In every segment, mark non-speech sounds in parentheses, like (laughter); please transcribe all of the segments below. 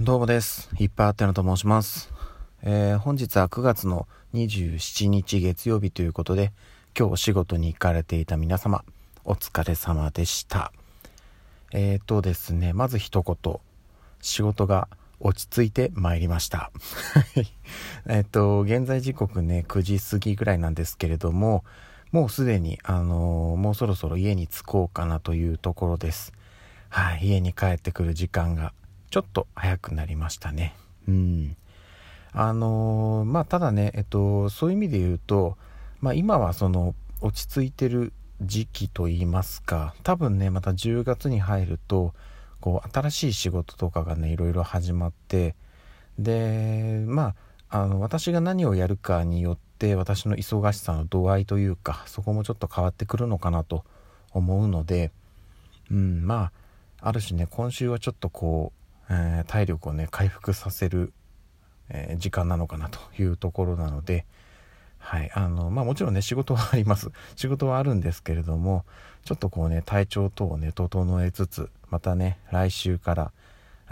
どうもです。いっぱいあってのと申します。えー、本日は9月の27日月曜日ということで、今日お仕事に行かれていた皆様、お疲れ様でした。えーとですね、まず一言、仕事が落ち着いてまいりました。(laughs) えっと、現在時刻ね、9時過ぎぐらいなんですけれども、もうすでに、あのー、もうそろそろ家に着こうかなというところです。はい、家に帰ってくる時間がちょっと早くなりましたね。うん。あのー、まあ、ただね、えっと、そういう意味で言うと、まあ、今はその、落ち着いてる時期と言いますか、多分ね、また10月に入ると、こう、新しい仕事とかがね、いろいろ始まって、で、まあ、あの、私が何をやるかによって、私の忙しさの度合いというか、そこもちょっと変わってくるのかなと思うので、うん、まあ、ある種ね、今週はちょっとこう、えー、体力をね回復させる、えー、時間なのかなというところなので、はいあのまあ、もちろんね仕事はあります。(laughs) 仕事はあるんですけれどもちょっとこうね体調等をね整えつつまたね来週から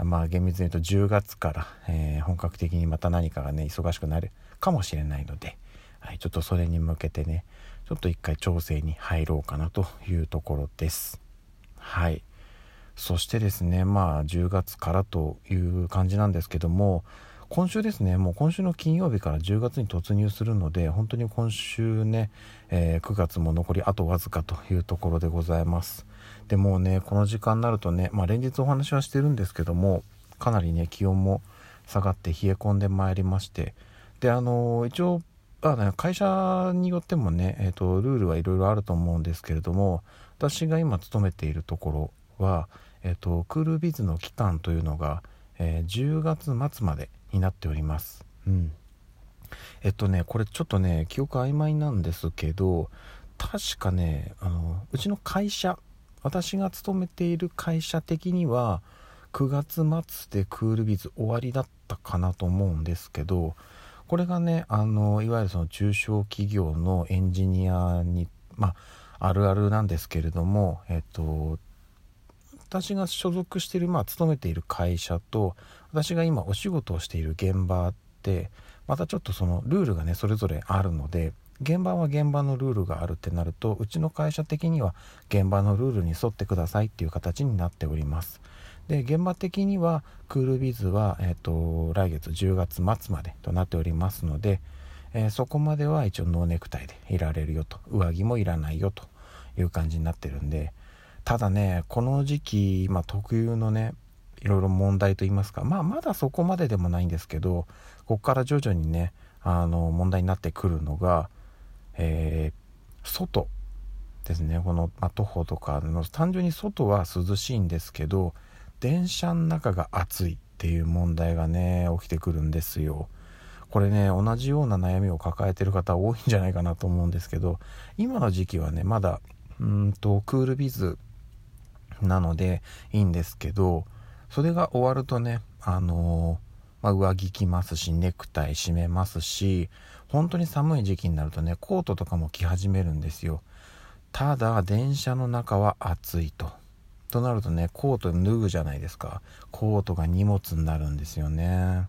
まあ厳密に言うと10月から、えー、本格的にまた何かがね忙しくなるかもしれないので、はい、ちょっとそれに向けてねちょっと一回調整に入ろうかなというところです。はい。そしてですねまあ10月からという感じなんですけども今週ですねもう今週の金曜日から10月に突入するので本当に今週ね、えー、9月も残りあとわずかというところでございます。でもうねこの時間になるとね、まあ、連日お話はしてるんですけどもかなりね気温も下がって冷え込んでまいりましてであのー、一応あ会社によってもね、えーとルールはいろいろあると思うんですけれども私が今勤めているところは、えっと、クールビズの期間というのが、えー、10月末までになっております。うん。えっとね、これちょっとね、記憶曖昧なんですけど、確かね、あの、うちの会社、私が勤めている会社的には、9月末でクールビズ終わりだったかなと思うんですけど、これがね、あの、いわゆるその中小企業のエンジニアに、まあ、あるあるなんですけれども、えっと、私が所属している、まあ、勤めている会社と私が今お仕事をしている現場ってまたちょっとそのルールがねそれぞれあるので現場は現場のルールがあるってなるとうちの会社的には現場のルールに沿ってくださいっていう形になっております。で現場的にはクールビズは、えーと、来月10月末までとなっておりますので、えー、そこまでは一応ノーネクタイでいられるよと上着もいらないよという感じになってるんでただねこの時期、まあ、特有のねいろいろ問題といいますかまあまだそこまででもないんですけどここから徐々にねあの問題になってくるのが、えー、外ですねこの、まあ、徒歩とかの単純に外は涼しいんですけど電車の中が暑いっていう問題がね起きてくるんですよ。これね同じような悩みを抱えてる方多いんじゃないかなと思うんですけど今の時期はねまだうんとクールビズなのでいいんですけどそれが終わるとねあのまあ、上着着ますしネクタイ締めますし本当に寒い時期になるとねコートとかも着始めるんですよ。ただ電車の中は暑いと。となるとねコート脱ぐじゃないですか。コートが荷物になるんですよね。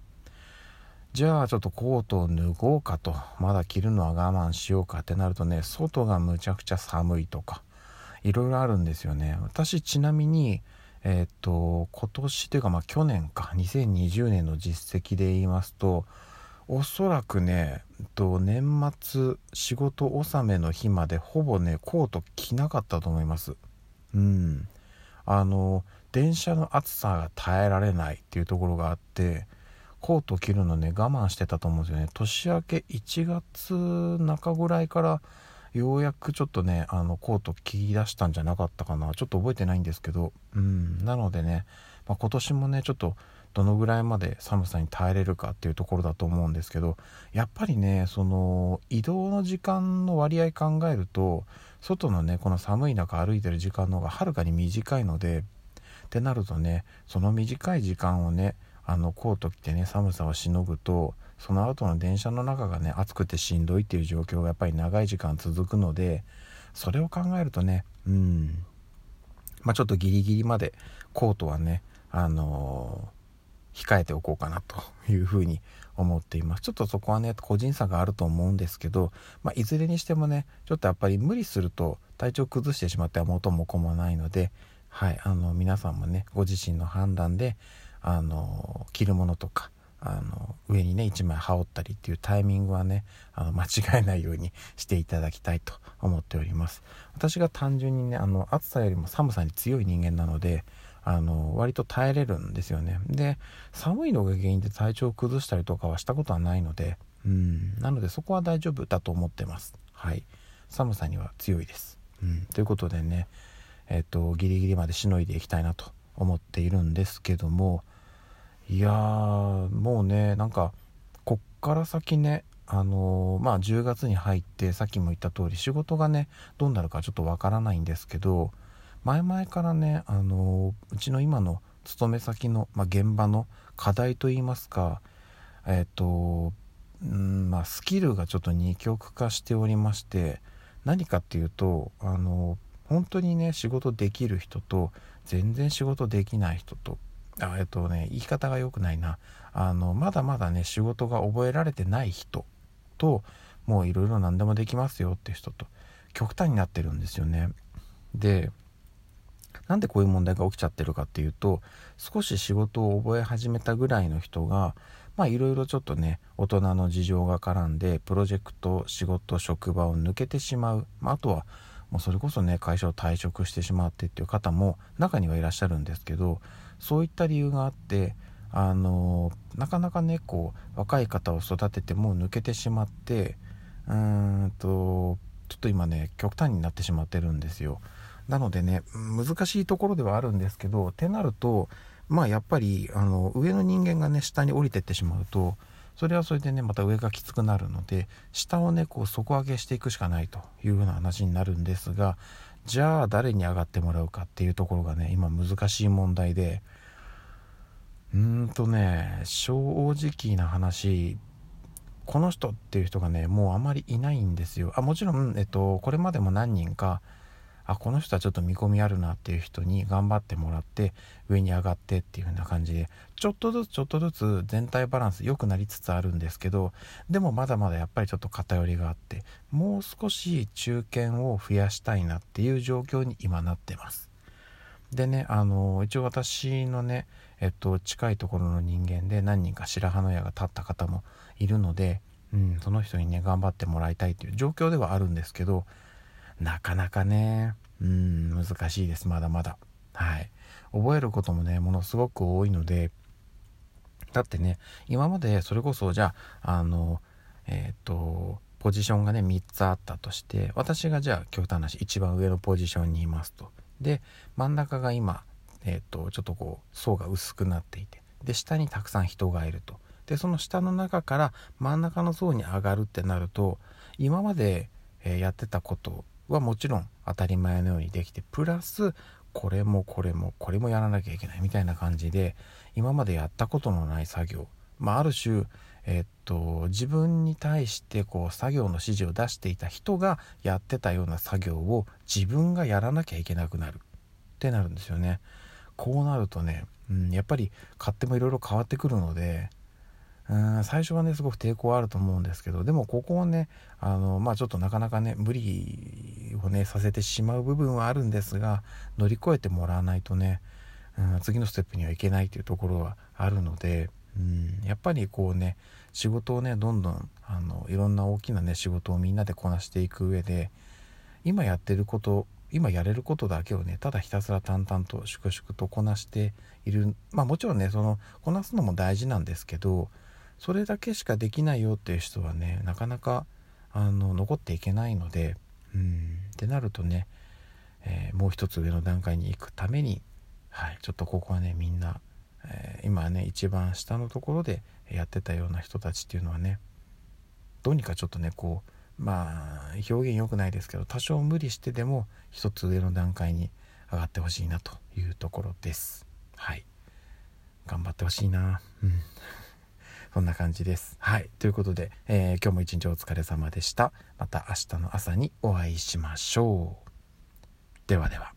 じゃあちょっとコートを脱ごうかと。まだ着るのは我慢しようかってなるとね外がむちゃくちゃ寒いとか。いろいろあるんですよね。私ちなみにえっ、と今年というかまあ去年か。2020年の実績で言いますとおそらくね、えっと、年末仕事納めの日までほぼねコート着なかったと思います。うん。あの電車の暑さが耐えられないっていうところがあってコート着るのね我慢してたと思うんですよね。年明け1月中ぐらいからようやくちょっとねあのコート切り出したんじゃなかったかな。ちょっと覚えてないんですけど。うんなのでね、まあ、今年もねちょっとどのぐらいまで寒さに耐えれるかっていうところだと思うんですけどやっぱりねその移動の時間の割合考えると外のねこの寒い中歩いてる時間の方がはるかに短いのでってなるとねその短い時間をねあのコート着てね寒さをしのぐとその後の電車の中がね暑くてしんどいっていう状況がやっぱり長い時間続くのでそれを考えるとねうん。まあちょっとギリギリまでコートはねあの控えておこうかなというふうに思っています。ちょっとそこはね個人差があると思うんですけど、まあ、いずれにしてもねちょっとやっぱり無理すると体調崩してしまっては元も子もないので、はい、あの皆さんもねご自身の判断であの着るものとかあの上にね1枚羽織ったりっていうタイミングはねあの (laughs) 間違えないようにしていただきたいと思っております。私が単純にねあの暑さよりも寒さに強い人間なのであの割と耐えれるんですよね。で寒いのが原因で体調を崩したりとかはしたことはないのでうんなのでそこは大丈夫だと思ってます。はい。寒さには強いです、うん、ということでねえっ、とギリギリまでしのいでいきたいなと思っているんですけどもいやーもうねなんかこっから先ねあのー、まあ10月に入ってさっきも言った通り仕事がねどうなるかちょっとわからないんですけど前々からね、あのうちの今の勤め先の、まあ、現場の課題といいますかえっ、とうんまあ、スキルがちょっと二極化しておりまして何かっていうとあの本当にね仕事できる人と全然仕事できない人とあえっとね言い方が良くないな。あのまだまだね仕事が覚えられてない人ともういろいろ何でもできますよって人と極端になってるんですよね。でなんでこういう問題が起きちゃってるかっていうと少し仕事を覚え始めたぐらいの人がまあいろいろちょっとね大人の事情が絡んでプロジェクト仕事職場を抜けてしまう、まあ、あとはもうそれこそね会社を退職してしまってっていう方も中にはいらっしゃるんですけどそういった理由があってあのなかなかねこう若い方を育てても抜けてしまってうーんとちょっと今ね極端になってしまってるんですよ。なのでね難しいところではあるんですけどってなるとまあやっぱりあの上の人間がね下に降りてってしまうとそれはそれでねまた上がきつくなるので下をねこう底上げしていくしかないというふうな話になるんですがじゃあ誰に上がってもらうかっていうところがね今難しい問題でうーんとね正直な話この人っていう人がねもうあまりいないんですよ。あもちろん、えっと、これまでも何人かあこの人はちょっと見込みあるなっていう人に頑張ってもらって上に上がってっていう風な感じでちょっとずつちょっとずつ全体バランス良くなりつつあるんですけどでもまだまだやっぱりちょっと偏りがあってもう少し中堅を増やしたいなっていう状況に今なってます。でねあの一応私のねえっと近いところの人間で何人か白羽の矢が立った方もいるのでうん、その人にね頑張ってもらいたいという状況ではあるんですけどなかなかね、うん、難しいです、まだまだ。はい。覚えることもね、ものすごく多いので、だってね、今までそれこそ、じゃあ、あの、えっ、ー、と、ポジションがね、3つあったとして、私がじゃあ、極端な話、一番上のポジションにいますと。で、真ん中が今、えっ、ー、と、ちょっとこう、層が薄くなっていて、で、下にたくさん人がいると。で、その下の中から真ん中の層に上がるってなると、今まで、えやってたことはもちろん当たり前のようにできてプラスこれもこれもこれもやらなきゃいけないみたいな感じで今までやったことのない作業まあある種えっと自分に対してこう作業の指示を出していた人がやってたような作業を自分がやらなきゃいけなくなるってなるんですよね。こうなるとね、うん、やっぱり勝手もいろいろ変わってくるのでうん最初はねすごく抵抗あると思うんですけどでもここをねあのまあちょっとなかなかね無理をねさせてしまう部分はあるんですが乗り越えてもらわないとね、うん、次のステップにはいけないというところはあるので、うん、やっぱりこうね仕事をねどんどんあのいろんな大きなね仕事をみんなでこなしていく上で今やってること今やれることだけをねただひたすら淡々と粛々とこなしている。まあもちろんねそのこなすのも大事なんですけどそれだけしかできないよっていう人はねなかなかあの残っていけないのでうんってなるとね、えー、もう一つ上の段階に行くために、はい、ちょっとここはねみんな、えー、今ね一番下のところでやってたような人たちっていうのはねどうにかちょっとねこうまあ表現良くないですけど多少無理してでも一つ上の段階に上がってほしいなというところです。はい頑張ってほしいな。うんそんな感じです。はい。ということで、えー、今日も一日お疲れ様でした。また明日の朝にお会いしましょう。ではでは。